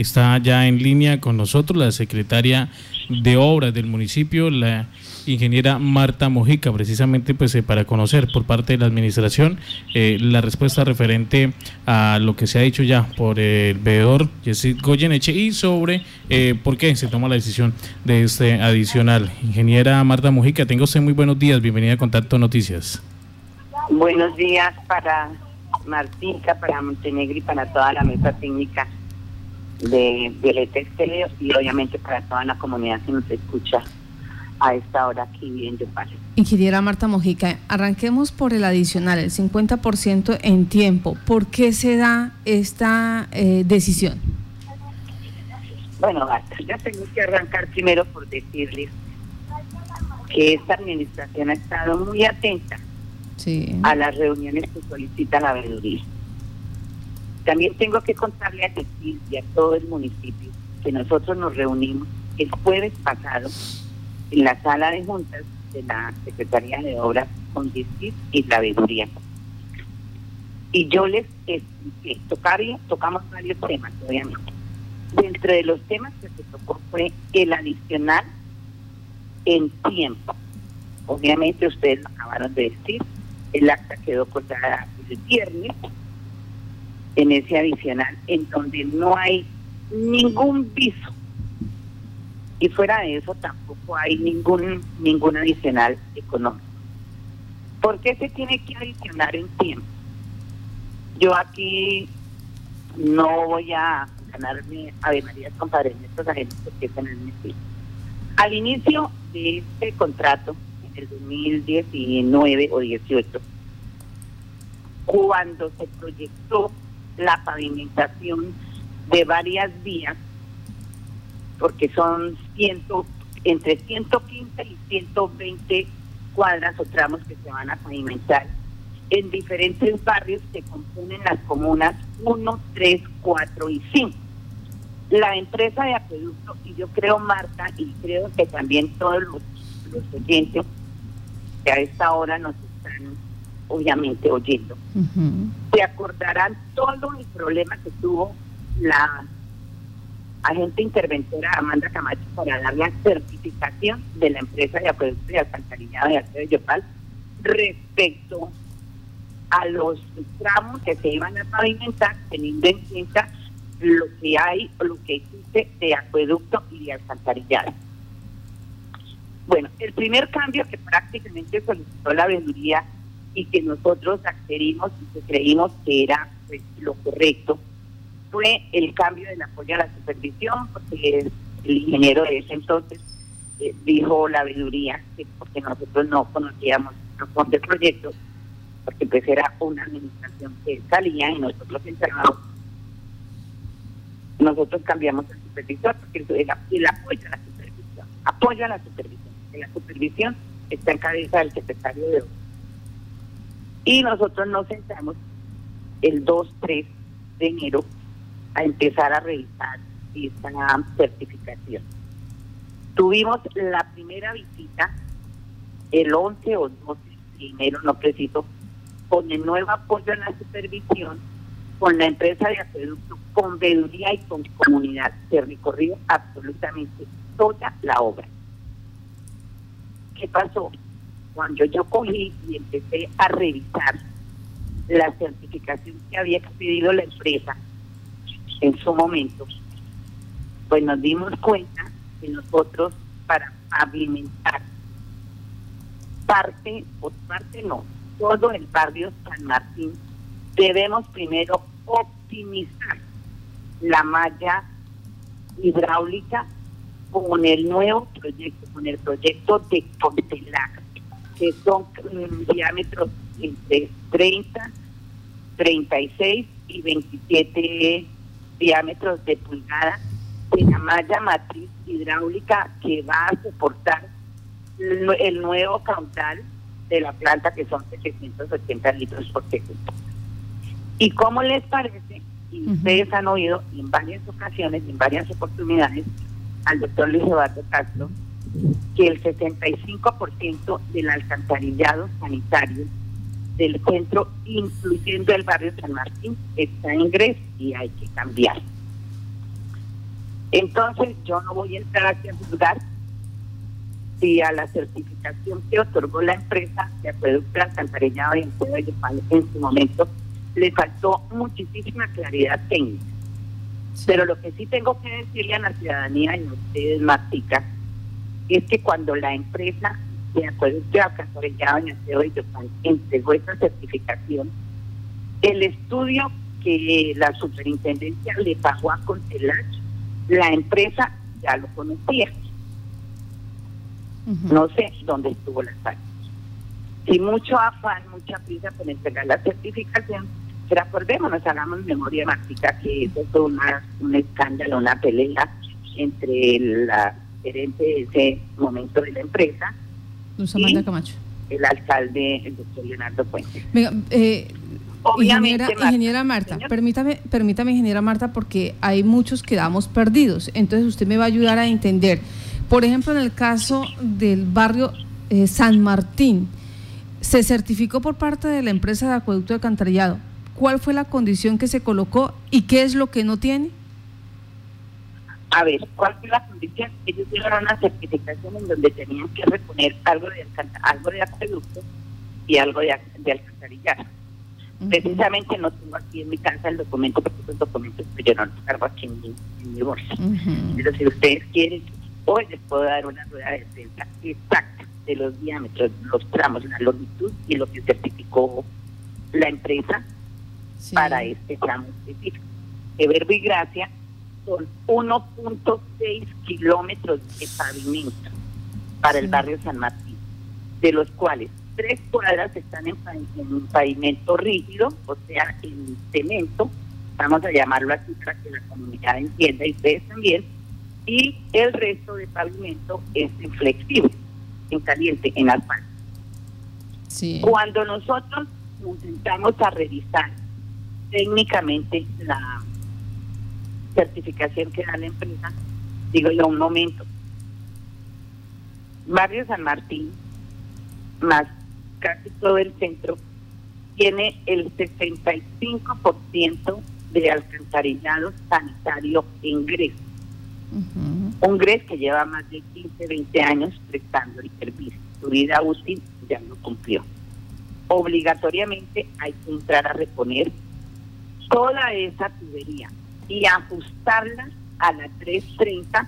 está ya en línea con nosotros la secretaria de Obras del municipio, la ingeniera Marta Mojica, precisamente pues eh, para conocer por parte de la administración eh, la respuesta referente a lo que se ha dicho ya por el veedor Yesid Goyeneche y sobre eh, por qué se toma la decisión de este adicional. Ingeniera Marta Mojica, tenga usted muy buenos días, bienvenida a Contacto Noticias. Buenos días para Martica, para Montenegro y para toda la mesa técnica de Violeta Estéreo y obviamente para toda la comunidad que nos escucha a esta hora aquí en Yopal. Ingeniera Marta Mojica, arranquemos por el adicional, el 50% en tiempo. ¿Por qué se da esta eh, decisión? Bueno, ya tengo que arrancar primero por decirles que esta administración ha estado muy atenta a las reuniones que solicita la veeduría. También tengo que contarle a decir y a todo el municipio que nosotros nos reunimos el jueves pasado en la sala de juntas de la Secretaría de Obras con DICIT y la veeduría. Y yo les expliqué, tocamos varios temas, obviamente. Dentro de los temas que se tocó fue el adicional en tiempo. Obviamente ustedes lo acabaron de decir, el acta quedó cortada el viernes en ese adicional, en donde no hay ningún viso. Y fuera de eso tampoco hay ningún, ningún adicional económico. ¿Por qué se tiene que adicionar en tiempo? Yo aquí no voy a ganarme Ave María con Padre estos agentes porque es en el municipio. Al inicio de este contrato, en el 2019 o 18, cuando se proyectó la pavimentación de varias vías, porque son ciento, entre 115 y 120 cuadras o tramos que se van a pavimentar en diferentes barrios que componen las comunas 1, 3, 4 y 5. La empresa de acueducto, y yo creo Marta, y creo que también todos los, los oyentes que a esta hora nos obviamente oyendo, se acordarán todo el problema que tuvo la agente interventora Amanda Camacho para dar la certificación de la empresa de acueducto y alcantarillado de Arte de Yopal respecto a los tramos que se iban a pavimentar teniendo en cuenta lo que hay o lo que existe de acueducto y de alcantarillado. Bueno, el primer cambio que prácticamente solicitó la veeduría y que nosotros accedimos y que creímos que era pues, lo correcto fue el cambio del apoyo a la supervisión, porque el ingeniero de ese entonces eh, dijo la veeduría que porque nosotros no conocíamos los fondos del proyecto, porque pues era una administración que salía y nosotros encerramos. Nosotros cambiamos el supervisor porque el, el apoyo a la supervisión, apoyo a la supervisión, la supervisión está en cabeza del secretario de y nosotros nos sentamos el 2-3 de enero a empezar a revisar esta certificación. Tuvimos la primera visita el 11 o 12 de enero, no preciso, con el nuevo apoyo en la supervisión, con la empresa de acueducto, con veeduría y con comunidad. Se recorrió absolutamente toda la obra. ¿Qué pasó? Cuando yo cogí y empecé a revisar la certificación que había pedido la empresa en su momento, pues nos dimos cuenta que nosotros para pavimentar parte, o parte no, todo el barrio San Martín, debemos primero optimizar la malla hidráulica con el nuevo proyecto, con el proyecto de Contelac que son diámetros entre 30, 36 y 27 diámetros de pulgada de la malla matriz hidráulica que va a soportar el nuevo caudal de la planta que son 780 litros por segundo. ¿Y cómo les parece? Y ustedes han oído en varias ocasiones, en varias oportunidades, al doctor Luis Eduardo Castro, que el 75% del alcantarillado sanitario del centro, incluyendo el barrio San Martín, está en Grecia y hay que cambiar. Entonces yo no voy a entrar aquí a juzgar si a la certificación que otorgó la empresa de acueducto alcantarillado y en en su momento le faltó muchísima claridad técnica. Pero lo que sí tengo que decirle a la ciudadanía y a ustedes, Martica, es que cuando la empresa de acueducto alcantarillado en y entregó esa certificación, el estudio que la superintendencia le pagó a Contelach, la empresa ya lo conocía. No sé dónde estuvo la falta. Si mucho afán, mucha prisa por entregar la certificación, pero acordémonos, hagamos memoria mágica que eso fue una, un escándalo, una pelea entre la gerente de ese momento de la empresa. y Camacho. El alcalde, el doctor Leonardo Puente. Venga, eh, Obviamente, ingeniera, Marta, permítame, permítame, ingeniera Marta, porque hay muchos que damos perdidos. Entonces usted me va a ayudar a entender. Por ejemplo, en el caso del barrio eh, San Martín, se certificó por parte de la empresa de acueducto de alcantarillado. ¿Cuál fue la condición que se colocó y qué es lo que no tiene? A ver, ¿cuál fue la condición? Ellos dieron una certificación en donde tenían que reponer algo de, algo de acueducto y algo de, de alcantarillado Precisamente no tengo aquí en mi casa el documento, porque esos documentos pues, yo no los cargo aquí en mi, bolsa. Pero si ustedes quieren, hoy les puedo dar una rueda de prensa exacta de los diámetros, los tramos, la longitud y lo que certificó la empresa para este tramo específico. De Verbo y Gracia son 1.6 kilómetros de pavimento para el barrio San Martín, de los cuales tres cuadras están en, pavimento rígido, o sea, en cemento, vamos a llamarlo así para que la comunidad entienda y ustedes también, y el resto de pavimento es en flexible, en caliente, en asfalto. Sí. Cuando nosotros nos sentamos a revisar técnicamente la certificación que da la empresa, digo yo un momento, Barrio San Martín, más casi todo el centro, tiene el 65% de alcantarillado sanitario en GRES. Un GRES que lleva más de 15, 20 años prestando el servicio. Su vida útil ya no cumplió. Obligatoriamente hay que entrar a reponer toda esa tubería y ajustarla a la 330,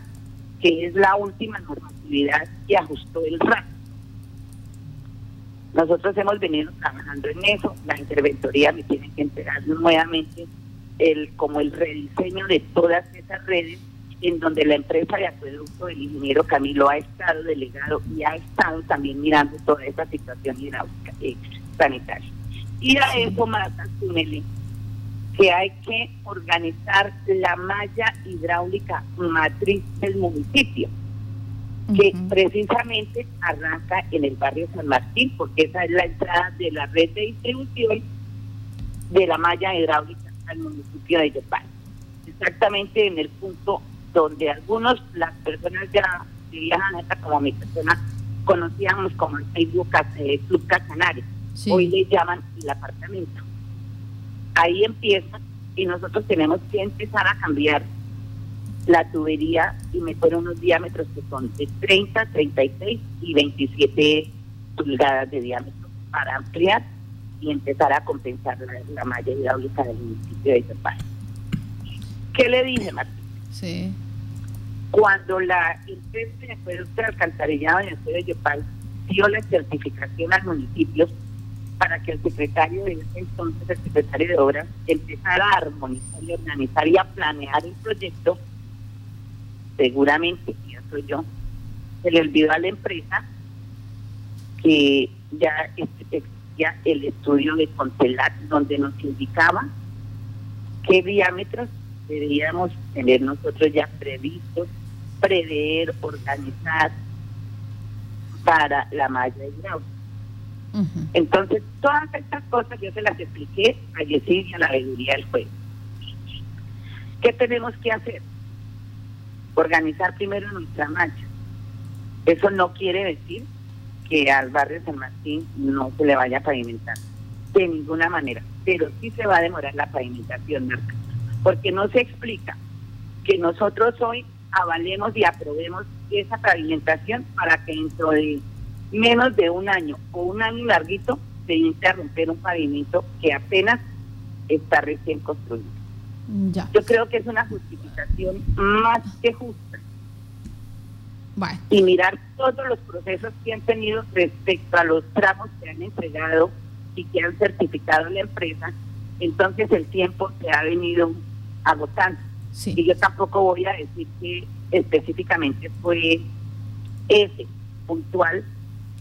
que es la última normatividad que ajustó el RAC nosotros hemos venido trabajando en eso, la interventoría me tiene que entregar nuevamente el como el rediseño de todas esas redes en donde la empresa de acueducto del ingeniero Camilo ha estado delegado y ha estado también mirando toda esa situación hidráulica eh, sanitaria. Y a eso más, asúmele que hay que organizar la malla hidráulica matriz del municipio que precisamente arranca en el barrio San Martín, porque esa es la entrada de la red de distribución de la malla hidráulica al municipio de Yopal. Exactamente en el punto donde algunos, las personas ya que viajan como mi persona, conocíamos como el Facebook Club Casanares. Hoy le llaman el apartamento. Ahí empieza y nosotros tenemos que empezar a cambiar la tubería y meter unos diámetros que son de 30, 36 y 27 pulgadas de diámetro para ampliar y empezar a compensar la, malla hidráulica del municipio de Yopal. ¿Qué le dije, Martín? Sí. Cuando la empresa de de alcantarillado en el de Yopal dio la certificación al municipio para que el secretario de ese entonces, el secretario de Obras, empezara a armonizar y organizar y a planear el proyecto, seguramente, pienso yo, se le olvidó a la empresa que ya existía el estudio de Contelat, donde nos indicaba qué diámetros deberíamos tener nosotros ya previstos, prever, organizar para la malla hidráulica. Entonces, todas estas cosas yo se las expliqué a Yesid y a la veeduría del juez. ¿Qué tenemos que hacer? organizar primero nuestra marcha. Eso no quiere decir que al barrio San Martín no se le vaya a pavimentar, de ninguna manera, pero sí se va a demorar la pavimentación, porque no se explica que nosotros hoy avalemos y aprobemos esa pavimentación para que dentro de menos de un año o un año larguito se interrumper un pavimento que apenas está recién construido. Yo creo que es una justificación más que justa. Y mirar todos los procesos que han tenido respecto a los tramos que han entregado y que han certificado la empresa, entonces el tiempo se ha venido agotando. Y yo tampoco voy a decir que específicamente fue ese, puntual,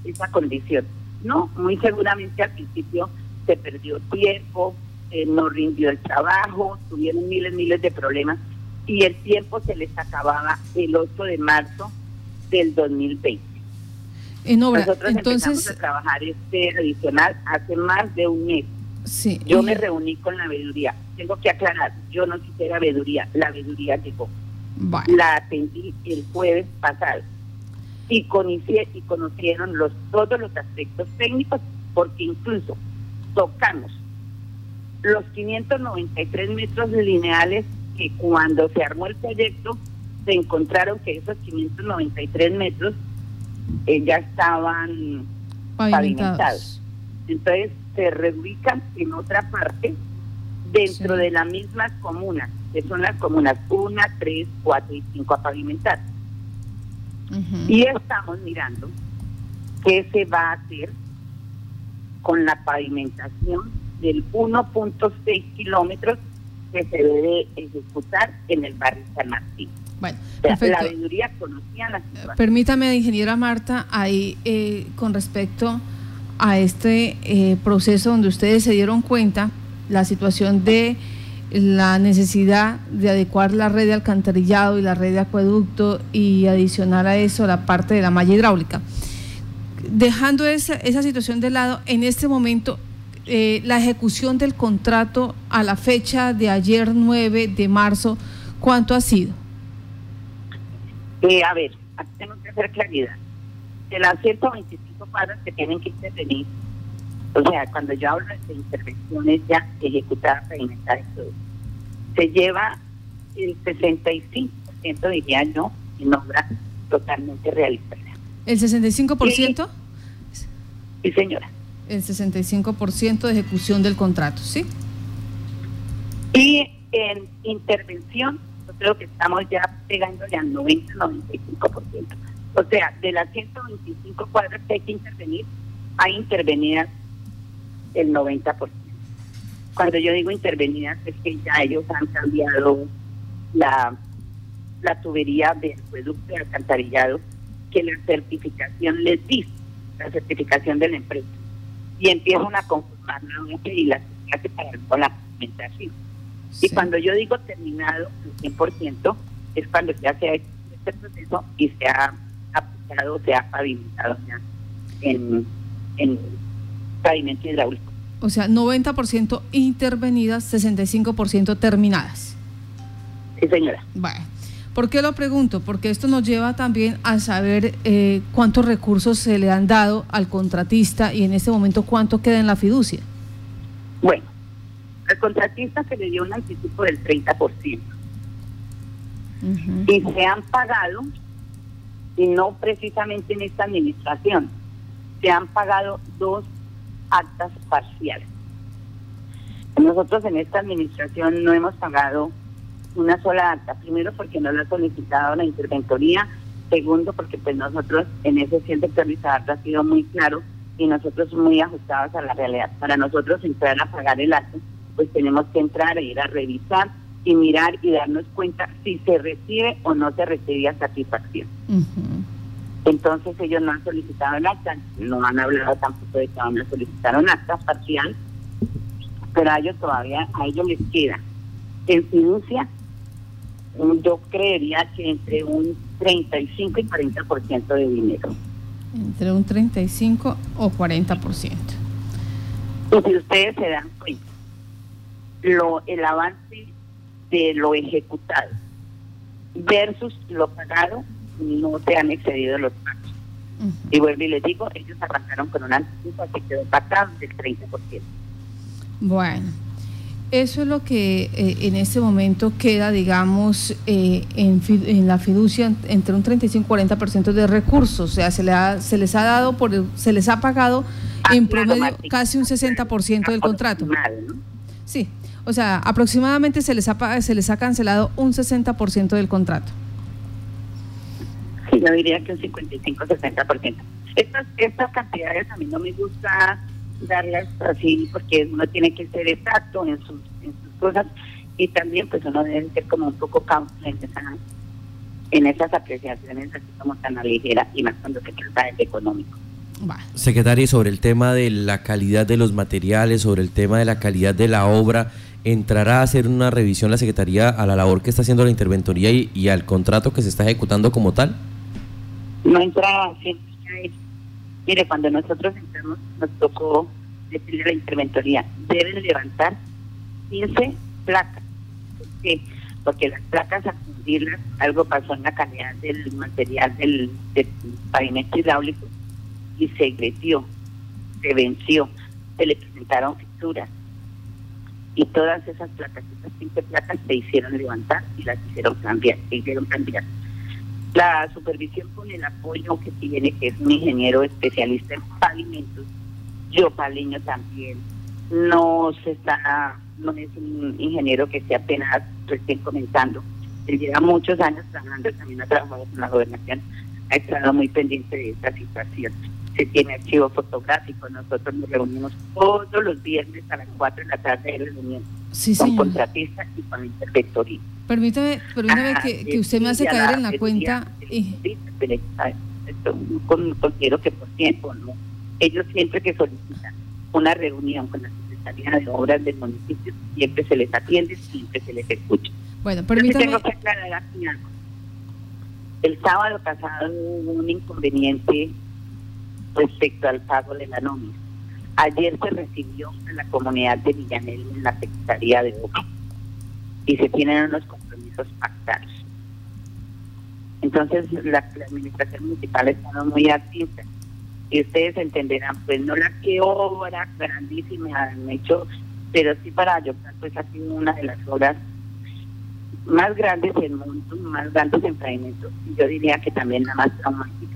esa condición. No, muy seguramente al principio se perdió tiempo, eh, no rindió el trabajo, tuvieron miles, miles de problemas y el tiempo se les acababa el 8 de marzo del 2020. En obra, Nosotros entonces empezamos a trabajar este adicional hace más de un mes. Sí. Yo me reuní con la veeduría. Tengo que aclarar, yo no quise la veeduría, la veeduría llegó. La atendí el jueves pasado y, y conocieron los, todos los aspectos técnicos porque incluso tocamos los 593 metros lineales que cuando se armó el proyecto se encontraron que esos 593 metros eh, ya estaban pavimentados. Entonces se reubican en otra parte dentro de las mismas comunas, que son las comunas 1, 3, 4 y 5 a pavimentar. Y estamos mirando qué se va a hacer con la pavimentación del 1.6 kilómetros que se debe ejecutar en el barrio San Martín. Bueno, la veeduría conocía la situación. Permítame, ingeniera Marta, ahí eh, con respecto a este eh, proceso donde ustedes se dieron cuenta la situación de la necesidad de adecuar la red de alcantarillado y la red de acueducto y adicionar a eso la parte de la malla hidráulica. Dejando esa, esa situación de lado, en este momento eh, la ejecución del contrato a la fecha de ayer 9 de marzo, ¿cuánto ha sido? Eh, a ver, aquí tengo que hacer claridad. De las 125 cuadras que tienen que intervenir, o sea, cuando yo hablo de intervenciones ya ejecutadas, todo, se lleva el 65%, diría yo, en obra totalmente realizada. ¿El 65%? sí señora el 65% de ejecución del contrato, ¿sí? Y en intervención, yo creo que estamos ya pegándole al 90-95%. O sea, de las 125 cuadras que hay que intervenir, hay intervenidas el 90%. Cuando yo digo intervenidas es que ya ellos han cambiado la, la tubería de acueducto de alcantarillado que la certificación les dice, la certificación de la empresa y empiezan a conformar nuevamente y hace para con la pavimentación. Y cuando yo digo terminado el 100%, es cuando ya se ha hecho este proceso y se ha aplicado, se ha pavimentado ya en, en pavimento hidráulico. O sea, 90% intervenidas, 65% terminadas. Sí, señora. Bueno. ¿Por qué lo pregunto? Porque esto nos lleva también a saber eh, cuántos recursos se le han dado al contratista y en este momento cuánto queda en la fiducia. Bueno, al contratista se le dio un anticipo del 30%. Y se han pagado, y no precisamente en esta administración, se han pagado dos actas parciales. Nosotros en esta administración no hemos pagado una sola acta. Primero porque no lo ha solicitado la interventoría. Segundo porque pues nosotros en ese ciento ha sido muy claro y nosotros muy ajustados a la realidad. Para nosotros entrar a pagar el acto, pues tenemos que entrar e ir a revisar y mirar y darnos cuenta si se recibe o no se recibe satisfacción. Entonces ellos no han solicitado el acta, no han hablado tampoco de que van a solicitar un acta parcial, pero a ellos todavía, a ellos les queda en fiducia yo creería que entre un 35 y 40% de dinero. Entre un 35 o 40%. Pues si ustedes se dan cuenta, lo, el avance de lo ejecutado versus lo pagado, no se han excedido los pagos. Y vuelvo y les digo, ellos arrancaron con un anticipo que quedó pactado del 30%. Bueno. Eso es lo que eh, en este momento queda, digamos, eh, en, en, la fiducia entre un 35 y 40% de recursos. O sea, se, le se les ha dado, por se les ha pagado ah, en promedio casi un 60% del contrato. Sí, o sea, aproximadamente se les ha, se les ha cancelado un 60% del contrato. Yo diría que un 55-60%. Estas, estas cantidades a mí no me gusta darlas así porque uno tiene que ser exacto en sus, en sus cosas y también pues uno debe ser como un poco cauto en, en esas apreciaciones así como tan a ligera y más cuando se trata de económico. Secretaria, sobre el tema de la calidad de los materiales, sobre el tema de la calidad de la obra, ¿entrará a hacer una revisión la Secretaría a la labor que está haciendo la interventoría y, y al contrato que se está ejecutando como tal? No entra, sí, Mire, cuando nosotros entramos, nos tocó decirle a la interventoría, deben levantar 15 placas. ¿Por qué? Porque las placas, a fundirlas, algo pasó en la calidad del material del, pavimento hidráulico y se agredió, se venció, se le presentaron fisuras. Y todas esas placas, esas 15 placas, se hicieron levantar y las hicieron cambiar, se hicieron cambiar. La supervisión con el apoyo que tiene, que es un ingeniero especialista en pavimentos, yo paleño también, no se está, no es un ingeniero que esté apenas recién comenzando, él lleva muchos años trabajando, también ha trabajado con la gobernación, ha estado muy pendiente de esta situación. Se tiene archivo fotográfico, nosotros nos reunimos todos los viernes a las 4 de la tarde de reunión con contratistas y con interventoría. Permítame, permítame que, que, usted me hace caer en la cuenta. Y... Considero que por tiempo, ¿no? Ellos siempre que solicitan una reunión con la Secretaría de Obras del municipio, siempre se les atiende, siempre se les escucha. Bueno, permítame. Tengo que aclarar aquí algo. El sábado pasado hubo un inconveniente respecto al pago de la nómina. Ayer se recibió en la comunidad de Villanel en la Secretaría de Obras y se tienen unos compromisos pactados. Entonces, la, administración municipal está muy atenta. Y ustedes entenderán, pues no la que obra grandísima han hecho, pero sí para yo pues ha sido una de las obras más grandes del mundo, más grandes en pavimento, y yo diría que también la más traumática.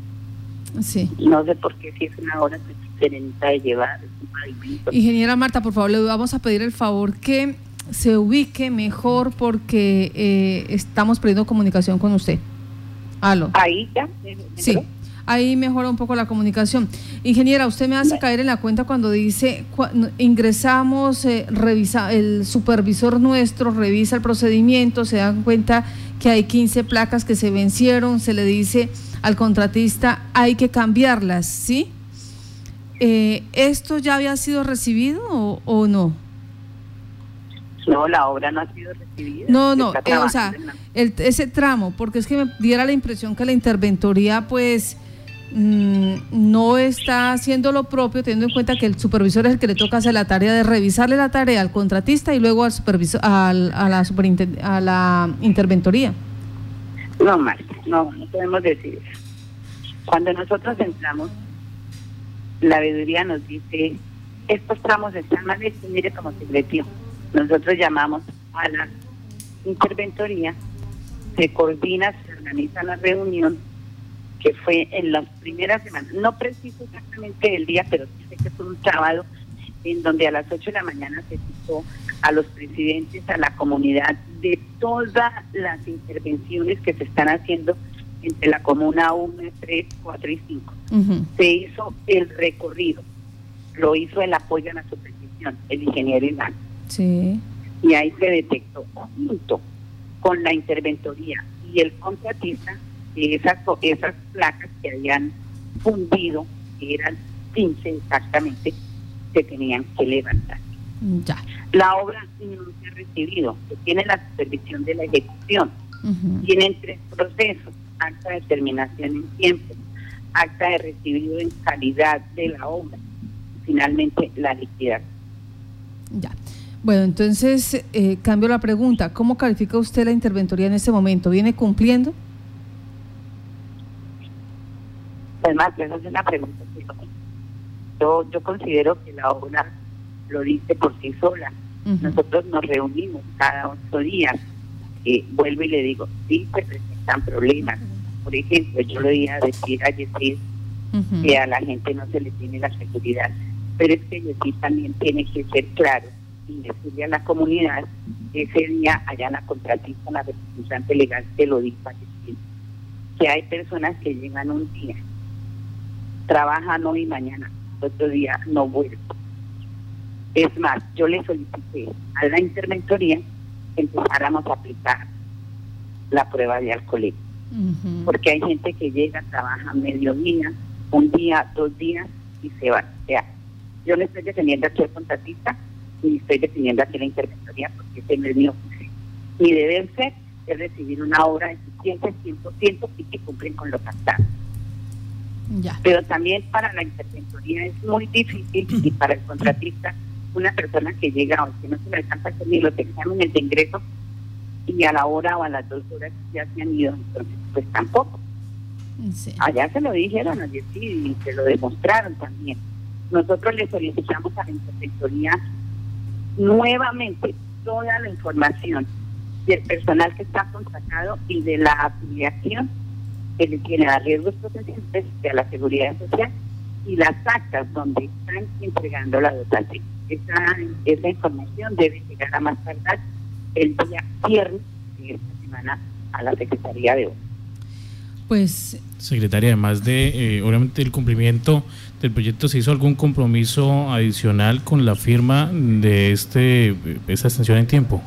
Sí. No sé por qué si es una obra serenita de llevar, un pavimento. Ingeniera Marta, por favor, le vamos a pedir el favor que se ubique mejor porque eh, estamos perdiendo comunicación con usted. Aló. Ahí ya. Sí. Ahí mejora un poco la comunicación. Ingeniera, usted me hace caer en la cuenta cuando dice, ingresamos, eh, revisa, el supervisor nuestro revisa el procedimiento, se dan cuenta que hay 15 placas que se vencieron, se le dice al contratista, hay que cambiarlas, ¿sí? Eh, ¿Esto ya había sido recibido o no? No, la obra no ha sido recibida. No, no, eh, o sea, ese tramo, porque es que me diera la impresión que la interventoría, pues, mm, no está haciendo lo propio, teniendo en cuenta que el supervisor es el que le toca hacer la tarea de revisarle la tarea al contratista y luego al supervisor, al, a, la a la interventoría. No, Marta, no, no podemos decir eso. Cuando nosotros entramos, la veeduría nos dice, estos tramos están mal hechos, mire cómo se metió nosotros llamamos a la interventoría, se coordina, se organiza la reunión, que fue en las primeras semanas, no preciso exactamente el día, pero sí sé que fue un sábado, en donde a las 8 de la mañana se citó a los presidentes, a la comunidad, de todas las intervenciones que se están haciendo entre la comuna 1, 3, 4 y 5. Se hizo el recorrido, lo hizo el apoyo a la supervisión, el ingeniero Iván. Sí. Y ahí se detectó junto con la interventoría y el contratista esas, esas placas que habían fundido, que eran 15 exactamente, se tenían que levantar. Ya. La obra no se ha recibido, se tiene la supervisión de la ejecución. Tienen tres procesos, acta de terminación en tiempo, acta de recibido en calidad de la obra, finalmente la liquidación. Ya. Bueno, entonces eh, cambio la pregunta. ¿Cómo califica usted la interventoría en este momento? ¿Viene cumpliendo? Además, esa es una pregunta. Yo, yo considero que la obra lo dice por sí sola. Nosotros nos reunimos cada ocho días. Eh, vuelvo y le digo, sí se presentan problemas. Por ejemplo, yo le iba a decir a Yesid que a la gente no se le tiene la seguridad, pero es que Yesid también tiene que ser claro y decirle a la comunidad ese día allá la contratista, la representante legal, se lo dijo que hay personas que llegan un día, trabajan hoy y mañana, otro día no vuelven es más, yo le solicité a la interventoría que empezáramos a aplicar la prueba de alcohol. Porque hay gente que llega, trabaja medio día, un día, dos días y se va. O sea, yo le estoy defendiendo aquí al contratista y estoy defendiendo aquí la interventoría porque ese no es mi oficio. Mi deber ser es recibir una obra eficiente 100% y que cumplen con lo pactado. Ya. Pero también para la interventoría es muy difícil y para el contratista una persona que llega o que no se le alcanza a hacer ni los exámenes de ingreso y a la hora o a las dos horas ya se han ido, entonces pues tampoco. Allá se lo dijeron ayer y se lo demostraron también. Nosotros le solicitamos a la Interventoría nuevamente toda la información del personal que está contratado y de la afiliación que le tiene a riesgos profesionales de la seguridad social y las actas donde están entregando la dotación. Esa, esa información debe llegar a más tardar el día viernes de esta semana a la Secretaría de Obras. Pues. Secretaria, además de, eh, obviamente, el cumplimiento del proyecto, ¿se hizo algún compromiso adicional con la firma de este esta extensión en tiempo?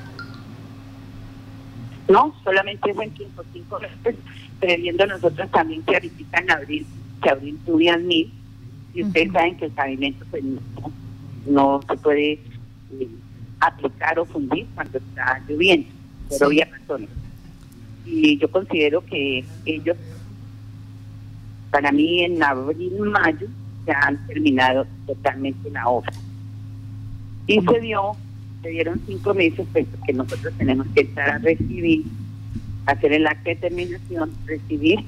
No, solamente es en tiempo, cinco meses, previendo nosotros también que ahorita en abril, que abril tuvieran mil, y ustedes saben que el pavimento pues no, se puede eh, aplicar o fundir cuando está lloviendo, por obvias razones. Y yo considero que ellos, para mí en abril, mayo, ya han terminado totalmente la obra. Y se dio, se dieron cinco meses, pues, que nosotros tenemos que estar a recibir, hacer el acta de terminación, recibir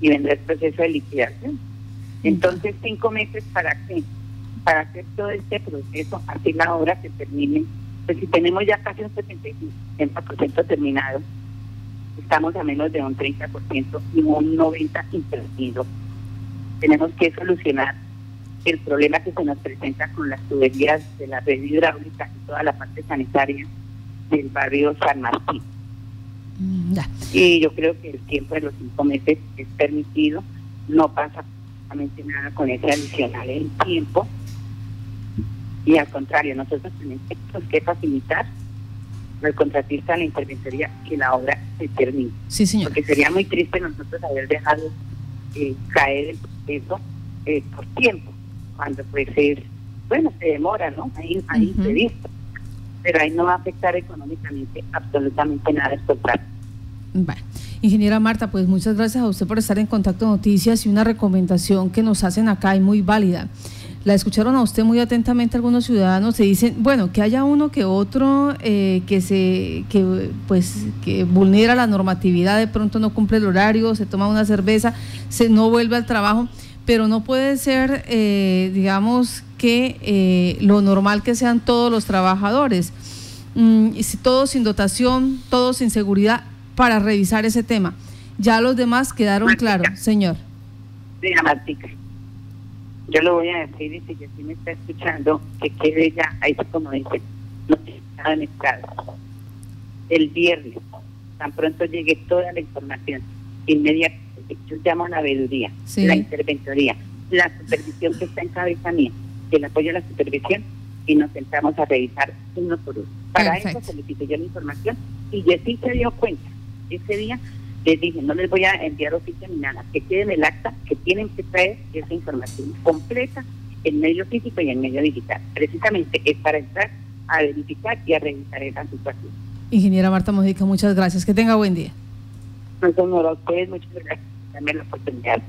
y vender el proceso de liquidación. Entonces, cinco meses para qué? Para hacer todo este proceso, así la obra que termine. Pues si tenemos ya casi un 75% terminado, estamos a menos de un 30% y un 90% intervenido. Tenemos que solucionar el problema que se nos presenta con las tuberías de la red hidráulica y toda la parte sanitaria del barrio San Martín. Mm, y yo creo que el tiempo de los cinco meses es permitido, no pasa nada con ese adicional en tiempo. Y al contrario, nosotros tenemos que facilitar al contratista la interventoría que la obra se termine. Sí, señor. Porque sería muy triste nosotros haber dejado eh, caer el proceso eh, por tiempo, cuando pues es, bueno, se demora, ¿no? Ahí, ahí uh Pero ahí no va a afectar económicamente absolutamente nada el contrato. Bueno. Ingeniera Marta, pues muchas gracias a usted por estar en Contacto Noticias y una recomendación que nos hacen acá y muy válida. La escucharon a usted muy atentamente algunos ciudadanos se dicen, bueno, que haya uno que otro eh, que se que pues que vulnera la normatividad, de pronto no cumple el horario, se toma una cerveza, se no vuelve al trabajo, pero no puede ser, eh, digamos que eh, lo normal que sean todos los trabajadores. Mm, y si todos sin dotación, todos sin seguridad, para revisar ese tema. Ya los demás quedaron claros, señor. Diga, Martica. Yo lo voy a decir y si sí me está escuchando, que quede ya, ahí como dice, no en estado. El viernes, tan pronto llegue toda la información, inmediatamente, yo llamo a la veeduría, la interventoría, la supervisión que está en cabeza mía, el apoyo a la supervisión, y nos sentamos a revisar uno por uno. Para eso solicité yo la información y Jessy se dio cuenta ese día les dije, no les voy a enviar oficio ni nada, que queden el acta, que tienen que traer esa información completa en medio físico y en medio digital. Precisamente es para entrar a verificar y a revisar esa situación. Ingeniera Marta Mojica, muchas gracias. Que tenga buen día. No, señora, a ustedes muchas gracias. También la oportunidad.